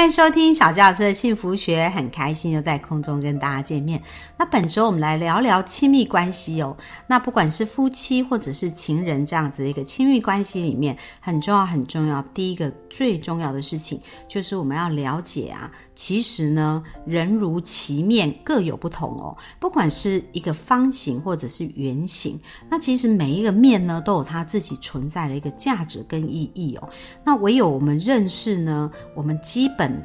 欢迎收听小娇老师的幸福学，很开心又在空中跟大家见面。那本周我们来聊聊亲密关系哦。那不管是夫妻或者是情人这样子的一个亲密关系里面，很重要很重要。第一个最重要的事情就是我们要了解啊，其实呢，人如其面各有不同哦。不管是一个方形或者是圆形，那其实每一个面呢都有它自己存在的一个价值跟意义哦。那唯有我们认识呢，我们基本。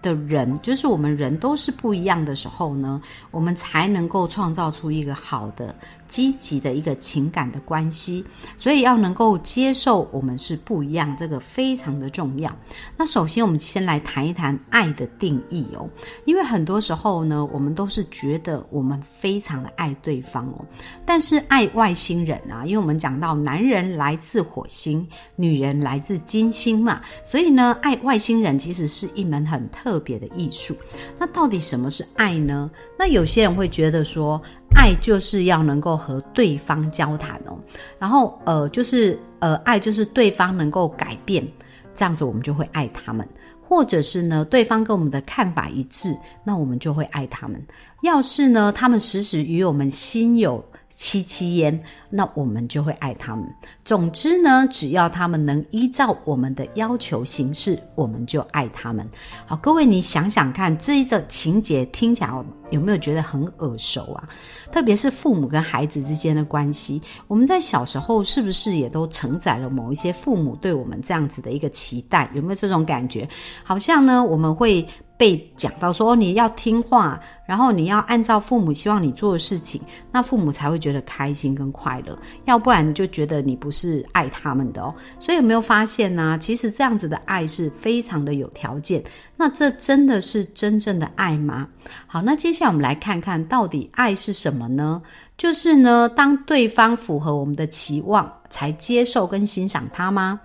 的人，就是我们人都是不一样的时候呢，我们才能够创造出一个好的。积极的一个情感的关系，所以要能够接受我们是不一样，这个非常的重要。那首先，我们先来谈一谈爱的定义哦，因为很多时候呢，我们都是觉得我们非常的爱对方哦，但是爱外星人啊，因为我们讲到男人来自火星，女人来自金星嘛，所以呢，爱外星人其实是一门很特别的艺术。那到底什么是爱呢？那有些人会觉得说。爱就是要能够和对方交谈哦，然后呃，就是呃，爱就是对方能够改变，这样子我们就会爱他们，或者是呢，对方跟我们的看法一致，那我们就会爱他们。要是呢，他们时时与我们心有戚戚焉。那我们就会爱他们。总之呢，只要他们能依照我们的要求行事，我们就爱他们。好，各位，你想想看，这一个情节听起来有没有觉得很耳熟啊？特别是父母跟孩子之间的关系，我们在小时候是不是也都承载了某一些父母对我们这样子的一个期待？有没有这种感觉？好像呢，我们会被讲到说你要听话，然后你要按照父母希望你做的事情，那父母才会觉得开心跟快乐。要不然就觉得你不是爱他们的哦，所以有没有发现呢？其实这样子的爱是非常的有条件。那这真的是真正的爱吗？好，那接下来我们来看看到底爱是什么呢？就是呢，当对方符合我们的期望，才接受跟欣赏他吗？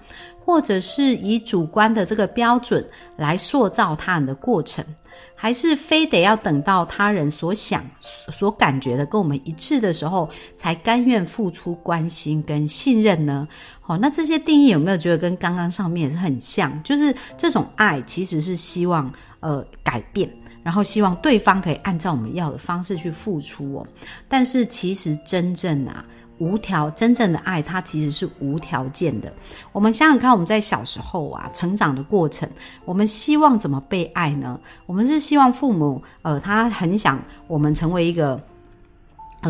或者是以主观的这个标准来塑造他人的过程？还是非得要等到他人所想、所感觉的跟我们一致的时候，才甘愿付出关心跟信任呢？好，那这些定义有没有觉得跟刚刚上面也是很像？就是这种爱其实是希望呃改变，然后希望对方可以按照我们要的方式去付出哦。但是其实真正啊。无条真正的爱，它其实是无条件的。我们想想看，我们在小时候啊，成长的过程，我们希望怎么被爱呢？我们是希望父母，呃，他很想我们成为一个。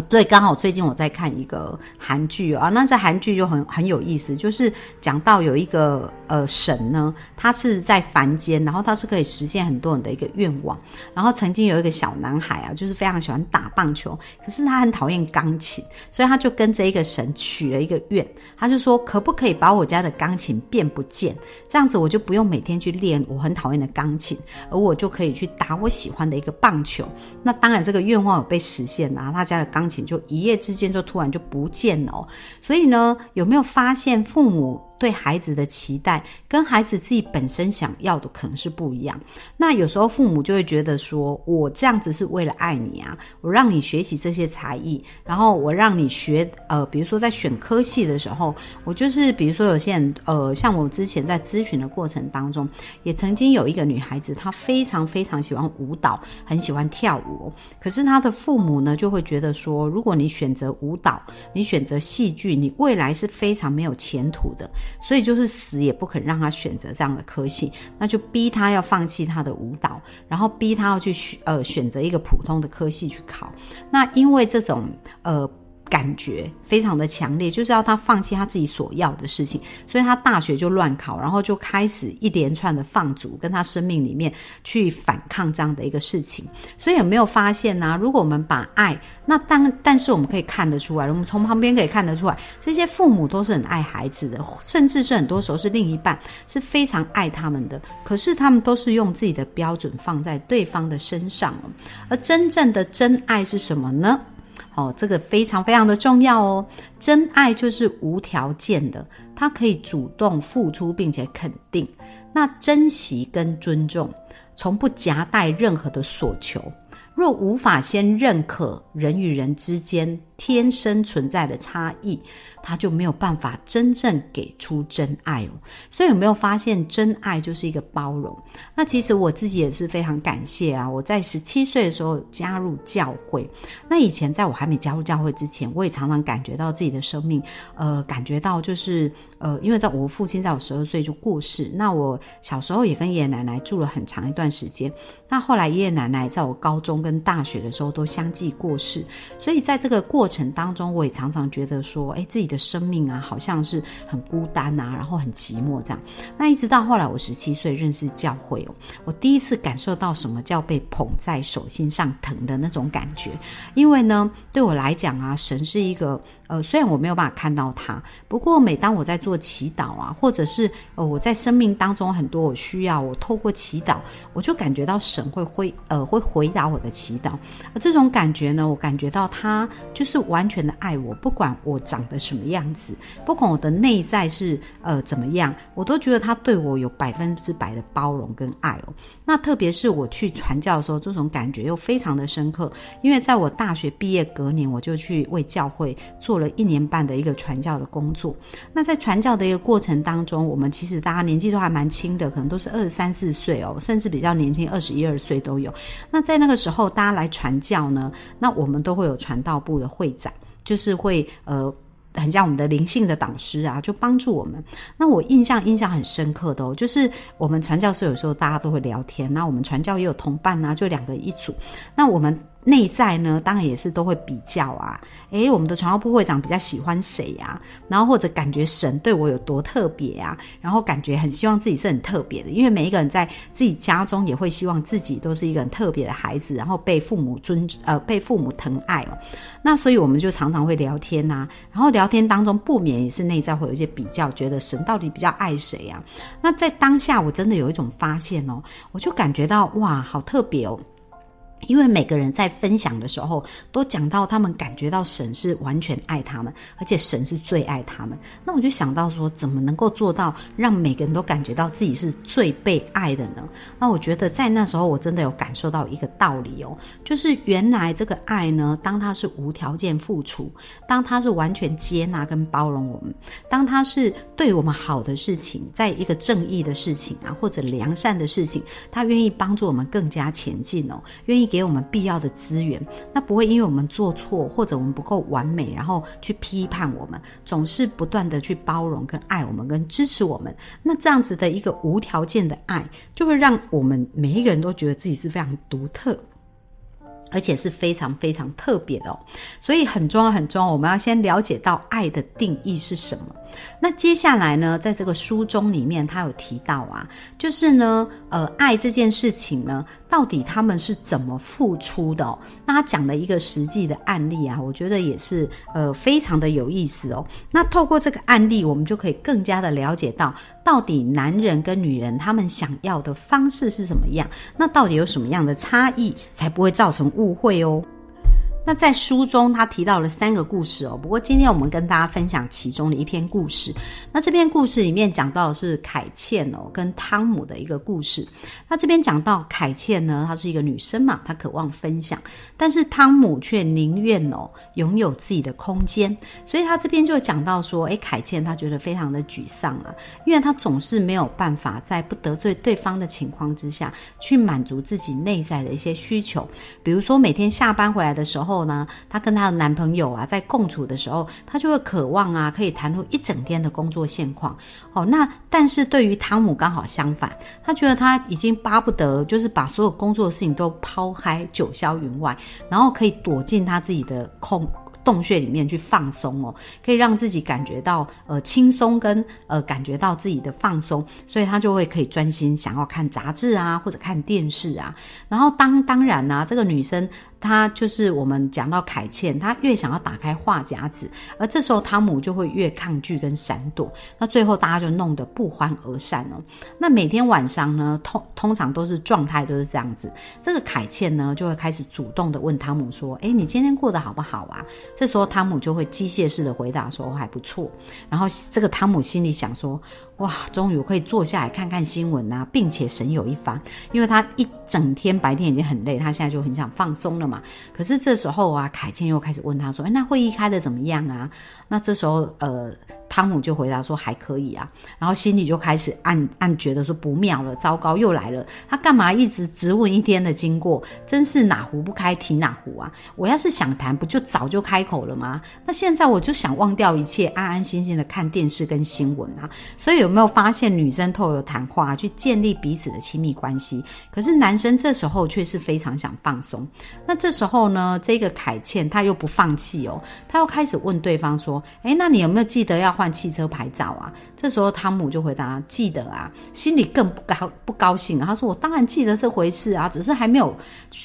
对，刚好最近我在看一个韩剧啊，那在韩剧就很很有意思，就是讲到有一个呃神呢，他是在凡间，然后他是可以实现很多人的一个愿望。然后曾经有一个小男孩啊，就是非常喜欢打棒球，可是他很讨厌钢琴，所以他就跟这一个神许了一个愿，他就说可不可以把我家的钢琴变不见，这样子我就不用每天去练我很讨厌的钢琴，而我就可以去打我喜欢的一个棒球。那当然这个愿望有被实现了，他家的。钢就一夜之间就突然就不见了，所以呢，有没有发现父母？对孩子的期待跟孩子自己本身想要的可能是不一样。那有时候父母就会觉得说：“我这样子是为了爱你啊，我让你学习这些才艺，然后我让你学呃，比如说在选科系的时候，我就是比如说有些人呃，像我之前在咨询的过程当中，也曾经有一个女孩子，她非常非常喜欢舞蹈，很喜欢跳舞，可是她的父母呢就会觉得说：如果你选择舞蹈，你选择戏剧，你未来是非常没有前途的。所以就是死也不肯让他选择这样的科系，那就逼他要放弃他的舞蹈，然后逼他要去选呃选择一个普通的科系去考。那因为这种呃。感觉非常的强烈，就是要他放弃他自己所要的事情，所以他大学就乱考，然后就开始一连串的放逐，跟他生命里面去反抗这样的一个事情。所以有没有发现呢？如果我们把爱，那当但是我们可以看得出来，我们从旁边可以看得出来，这些父母都是很爱孩子的，甚至是很多时候是另一半是非常爱他们的，可是他们都是用自己的标准放在对方的身上而真正的真爱是什么呢？哦，这个非常非常的重要哦。真爱就是无条件的，他可以主动付出并且肯定，那珍惜跟尊重，从不夹带任何的索求。若无法先认可人与人之间天生存在的差异。他就没有办法真正给出真爱哦，所以有没有发现真爱就是一个包容？那其实我自己也是非常感谢啊！我在十七岁的时候加入教会，那以前在我还没加入教会之前，我也常常感觉到自己的生命，呃，感觉到就是呃，因为在我父亲在我十二岁就过世，那我小时候也跟爷爷奶奶住了很长一段时间，那后来爷爷奶奶在我高中跟大学的时候都相继过世，所以在这个过过程当中，我也常常觉得说，哎，自己的。生命啊，好像是很孤单啊，然后很寂寞这样。那一直到后来，我十七岁认识教会哦，我第一次感受到什么叫被捧在手心上疼的那种感觉。因为呢，对我来讲啊，神是一个呃，虽然我没有办法看到他，不过每当我在做祈祷啊，或者是呃我在生命当中很多我需要，我透过祈祷，我就感觉到神会回呃会回答我的祈祷。而这种感觉呢，我感觉到他就是完全的爱我，不管我长得什么。样子，不管我的内在是呃怎么样，我都觉得他对我有百分之百的包容跟爱哦。那特别是我去传教的时候，这种感觉又非常的深刻。因为在我大学毕业隔年，我就去为教会做做了一年半的一个传教的工作。那在传教的一个过程当中，我们其实大家年纪都还蛮轻的，可能都是二十三四岁哦，甚至比较年轻，二十一二岁都有。那在那个时候，大家来传教呢，那我们都会有传道部的会长，就是会呃。很像我们的灵性的导师啊，就帮助我们。那我印象印象很深刻的哦，就是我们传教士有时候大家都会聊天，那我们传教也有同伴啊，就两个一组。那我们。内在呢，当然也是都会比较啊。诶，我们的传道部会长比较喜欢谁呀？然后或者感觉神对我有多特别啊？然后感觉很希望自己是很特别的，因为每一个人在自己家中也会希望自己都是一个很特别的孩子，然后被父母尊呃被父母疼爱哦。那所以我们就常常会聊天呐，然后聊天当中不免也是内在会有一些比较，觉得神到底比较爱谁呀？那在当下我真的有一种发现哦，我就感觉到哇，好特别哦。因为每个人在分享的时候，都讲到他们感觉到神是完全爱他们，而且神是最爱他们。那我就想到说，怎么能够做到让每个人都感觉到自己是最被爱的呢？那我觉得在那时候，我真的有感受到一个道理哦，就是原来这个爱呢，当它是无条件付出，当它是完全接纳跟包容我们，当它是对我们好的事情，在一个正义的事情啊，或者良善的事情，他愿意帮助我们更加前进哦，愿意。给我们必要的资源，那不会因为我们做错或者我们不够完美，然后去批判我们，总是不断的去包容跟爱我们跟支持我们。那这样子的一个无条件的爱，就会让我们每一个人都觉得自己是非常独特。而且是非常非常特别的哦，所以很重要很重要，我们要先了解到爱的定义是什么。那接下来呢，在这个书中里面，他有提到啊，就是呢，呃，爱这件事情呢，到底他们是怎么付出的？那他讲了一个实际的案例啊，我觉得也是呃非常的有意思哦。那透过这个案例，我们就可以更加的了解到，到底男人跟女人他们想要的方式是什么样？那到底有什么样的差异，才不会造成误会哦？那在书中，他提到了三个故事哦。不过今天我们跟大家分享其中的一篇故事。那这篇故事里面讲到的是凯茜哦跟汤姆的一个故事。那这边讲到凯茜呢，她是一个女生嘛，她渴望分享，但是汤姆却宁愿哦拥有自己的空间。所以他这边就讲到说，诶，凯茜她觉得非常的沮丧啊，因为她总是没有办法在不得罪对方的情况之下去满足自己内在的一些需求，比如说每天下班回来的时候。后呢，她跟她的男朋友啊，在共处的时候，她就会渴望啊，可以谈论一整天的工作现况。哦，那但是对于汤姆刚好相反，他觉得他已经巴不得，就是把所有工作的事情都抛开，九霄云外，然后可以躲进他自己的空。洞穴里面去放松哦，可以让自己感觉到呃轻松跟呃感觉到自己的放松，所以他就会可以专心想要看杂志啊或者看电视啊。然后当当然呢，这个女生他就是我们讲到凯茜，他越想要打开话匣子，而这时候汤姆就会越抗拒跟闪躲，那最后大家就弄得不欢而散了。那每天晚上呢，通通常都是状态都是这样子，这个凯茜呢就会开始主动的问汤姆说：“哎，你今天过得好不好啊？”这时候汤姆就会机械式的回答说：“还不错。”然后这个汤姆心里想说。哇，终于可以坐下来看看新闻啊，并且神有一番，因为他一整天白天已经很累，他现在就很想放松了嘛。可是这时候啊，凯茜又开始问他说：“哎，那会议开的怎么样啊？”那这时候，呃。汤姆就回答说还可以啊，然后心里就开始暗暗觉得说不妙了，糟糕又来了，他干嘛一直质问一天的经过？真是哪壶不开提哪壶啊！我要是想谈，不就早就开口了吗？那现在我就想忘掉一切，安安心心的看电视跟新闻啊！所以有没有发现，女生透过谈话去建立彼此的亲密关系，可是男生这时候却是非常想放松。那这时候呢，这个凯茜他又不放弃哦，他又开始问对方说：“哎，那你有没有记得要？”换汽车牌照啊！这时候汤姆就回答：“记得啊！”心里更不高不高兴。他说：“我当然记得这回事啊，只是还没有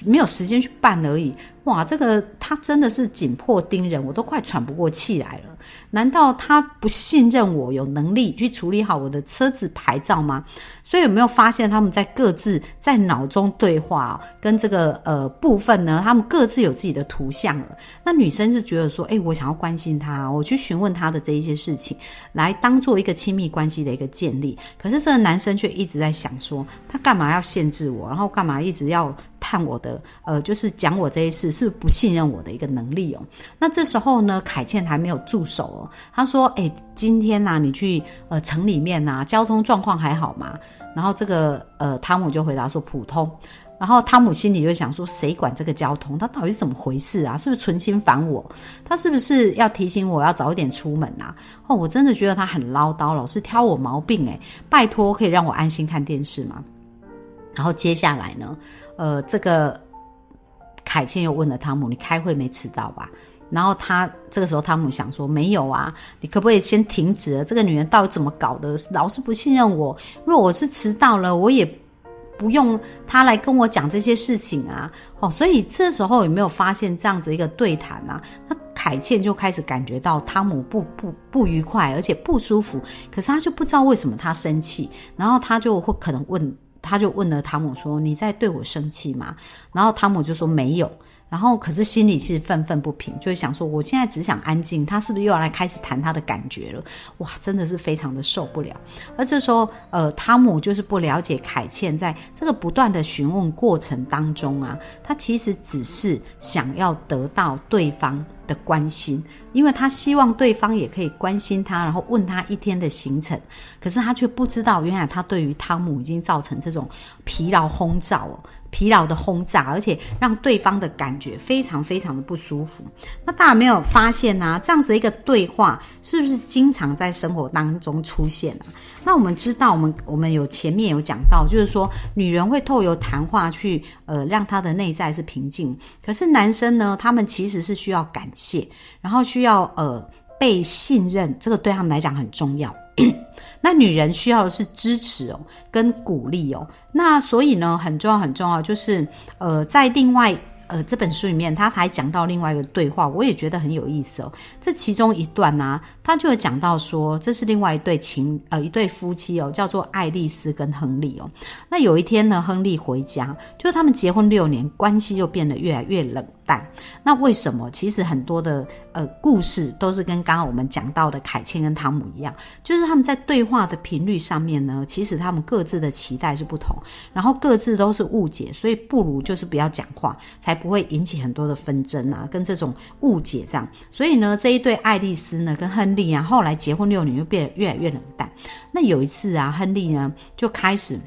没有时间去办而已。”哇，这个他真的是紧迫盯人，我都快喘不过气来了。难道他不信任我有能力去处理好我的车子牌照吗？所以有没有发现他们在各自在脑中对话，跟这个呃部分呢？他们各自有自己的图像了。那女生就觉得说，哎，我想要关心他，我去询问他的这一些事情，来当做一个亲密关系的一个建立。可是这个男生却一直在想说，他干嘛要限制我，然后干嘛一直要？探我的，呃，就是讲我这一次是不是不信任我的一个能力哦。那这时候呢，凯茜还没有住手哦。他说：“哎，今天呐，你去呃城里面呐，交通状况还好吗？”然后这个呃汤姆就回答说：“普通。”然后汤姆心里就想说：“谁管这个交通？他到底是怎么回事啊？是不是存心烦我？他是不是要提醒我要早一点出门啊？”哦，我真的觉得他很唠叨，老是挑我毛病。哎，拜托，可以让我安心看电视吗？然后接下来呢？呃，这个凯茜又问了汤姆：“你开会没迟到吧？”然后他这个时候，汤姆想说：“没有啊，你可不可以先停止？这个女人到底怎么搞的？老是不信任我。若我是迟到了，我也不用他来跟我讲这些事情啊。”哦，所以这时候有没有发现这样子一个对谈啊？那凯茜就开始感觉到汤姆不不不愉快，而且不舒服。可是他就不知道为什么他生气，然后他就会可能问。他就问了汤姆说：“你在对我生气吗？”然后汤姆就说：“没有。”然后可是心里是愤愤不平，就是想说：“我现在只想安静。”他是不是又要来开始谈他的感觉了？哇，真的是非常的受不了。而这时候，呃，汤姆就是不了解凯茜，在这个不断的询问过程当中啊，他其实只是想要得到对方。关心，因为他希望对方也可以关心他，然后问他一天的行程。可是他却不知道，原来他对于汤姆已经造成这种疲劳轰炸哦。疲劳的轰炸，而且让对方的感觉非常非常的不舒服。那大家没有发现呢？这样子一个对话是不是经常在生活当中出现啊？那我们知道，我们我们有前面有讲到，就是说女人会透过谈话去呃让她的内在是平静，可是男生呢，他们其实是需要感谢，然后需要呃被信任，这个对他们来讲很重要。那女人需要的是支持哦，跟鼓励哦。那所以呢，很重要很重要，就是呃，在另外呃这本书里面，他还讲到另外一个对话，我也觉得很有意思哦。这其中一段呢，他就有讲到说，这是另外一对情呃一对夫妻哦，叫做爱丽丝跟亨利哦。那有一天呢，亨利回家，就是他们结婚六年，关系又变得越来越冷。淡，那为什么？其实很多的呃故事都是跟刚刚我们讲到的凯茜跟汤姆一样，就是他们在对话的频率上面呢，其实他们各自的期待是不同，然后各自都是误解，所以不如就是不要讲话，才不会引起很多的纷争啊，跟这种误解这样。所以呢，这一对爱丽丝呢跟亨利啊，后来结婚六年又变得越来越冷淡。那有一次啊，亨利呢就开始。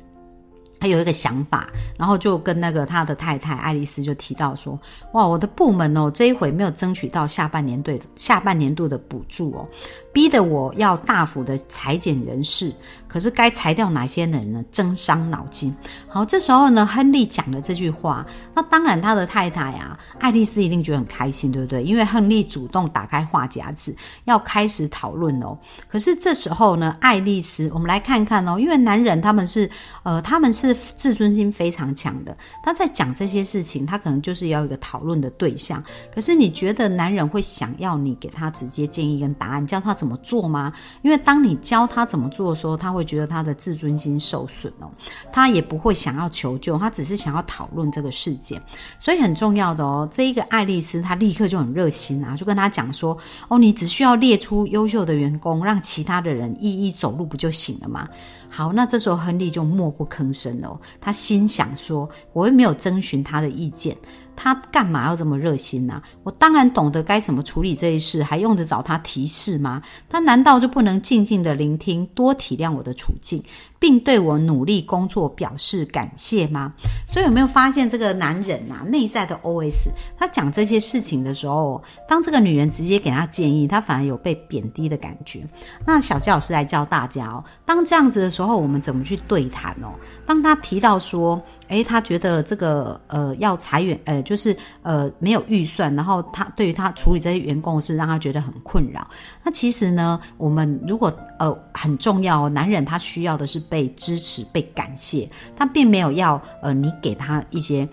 他有一个想法，然后就跟那个他的太太爱丽丝就提到说：“哇，我的部门哦，这一回没有争取到下半年对下半年度的补助哦。”逼得我要大幅的裁减人事，可是该裁掉哪些人呢？真伤脑筋。好，这时候呢，亨利讲了这句话，那当然他的太太啊，爱丽丝一定觉得很开心，对不对？因为亨利主动打开话匣子，要开始讨论哦。可是这时候呢，爱丽丝，我们来看看哦，因为男人他们是呃，他们是自尊心非常强的。他在讲这些事情，他可能就是要一个讨论的对象。可是你觉得男人会想要你给他直接建议跟答案，教他怎么做吗？因为当你教他怎么做的时候，他会觉得他的自尊心受损哦，他也不会想要求救，他只是想要讨论这个事件。所以很重要的哦，这一个爱丽丝她立刻就很热心啊，就跟他讲说：“哦，你只需要列出优秀的员工，让其他的人一一走路不就行了吗？”好，那这时候亨利就默不吭声他心想说：“我又没有征询他的意见，他干嘛要这么热心呢？我当然懂得该怎么处理这一事，还用得着他提示吗？他难道就不能静静的聆听，多体谅我的处境？”并对我努力工作表示感谢吗？所以有没有发现这个男人啊，内在的 OS，他讲这些事情的时候，当这个女人直接给他建议，他反而有被贬低的感觉。那小教老师来教大家哦，当这样子的时候，我们怎么去对谈哦？当他提到说，诶，他觉得这个呃要裁员，呃，就是呃没有预算，然后他对于他处理这些员工是让他觉得很困扰。那其实呢，我们如果呃很重要，男人他需要的是。被支持、被感谢，他并没有要呃，你给他一些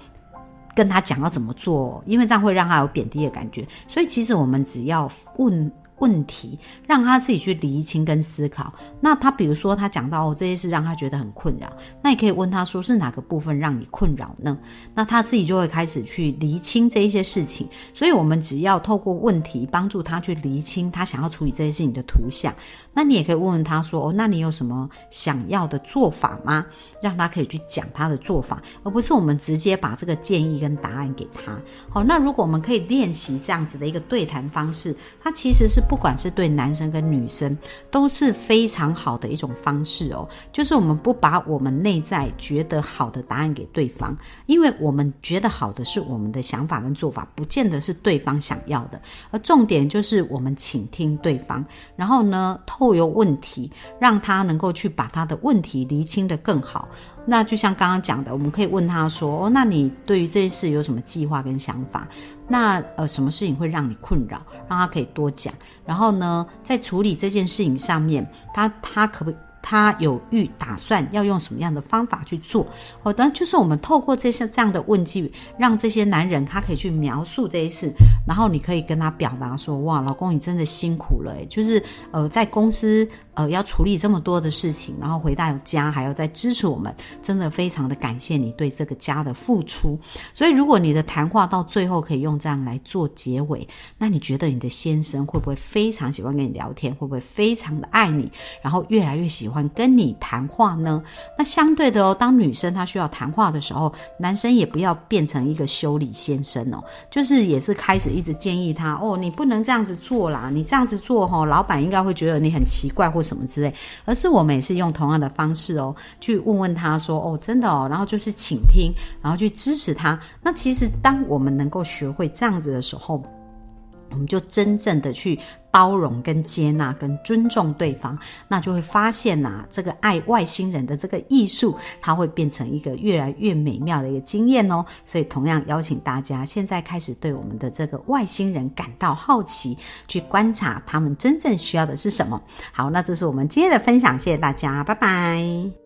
跟他讲要怎么做，因为这样会让他有贬低的感觉。所以其实我们只要问。问题让他自己去厘清跟思考。那他比如说他讲到哦这些事让他觉得很困扰，那你可以问他说是哪个部分让你困扰呢？那他自己就会开始去厘清这一些事情。所以我们只要透过问题帮助他去厘清他想要处理这些事情的图像。那你也可以问问他说哦，那你有什么想要的做法吗？让他可以去讲他的做法，而不是我们直接把这个建议跟答案给他。好，那如果我们可以练习这样子的一个对谈方式，他其实是。不管是对男生跟女生，都是非常好的一种方式哦。就是我们不把我们内在觉得好的答案给对方，因为我们觉得好的是我们的想法跟做法，不见得是对方想要的。而重点就是我们倾听对方，然后呢，透由问题，让他能够去把他的问题厘清的更好。那就像刚刚讲的，我们可以问他说：“哦，那你对于这件事有什么计划跟想法？那呃，什么事情会让你困扰？让他可以多讲。然后呢，在处理这件事情上面，他他可不？”他有预打算要用什么样的方法去做？好的，就是我们透过这些这样的问句，让这些男人他可以去描述这一次，然后你可以跟他表达说：“哇，老公你真的辛苦了，就是呃，在公司。”呃，要处理这么多的事情，然后回到家还要再支持我们，真的非常的感谢你对这个家的付出。所以，如果你的谈话到最后可以用这样来做结尾，那你觉得你的先生会不会非常喜欢跟你聊天？会不会非常的爱你？然后越来越喜欢喜欢跟你谈话呢？那相对的哦，当女生她需要谈话的时候，男生也不要变成一个修理先生哦，就是也是开始一直建议他哦，你不能这样子做啦，你这样子做哈，老板应该会觉得你很奇怪或。什么之类，而是我们也是用同样的方式哦，去问问他说：“哦，真的哦。”然后就是倾听，然后去支持他。那其实当我们能够学会这样子的时候，我们就真正的去。包容、跟接纳、跟尊重对方，那就会发现呐，这个爱外星人的这个艺术，它会变成一个越来越美妙的一个经验哦。所以，同样邀请大家现在开始对我们的这个外星人感到好奇，去观察他们真正需要的是什么。好，那这是我们今天的分享，谢谢大家，拜拜。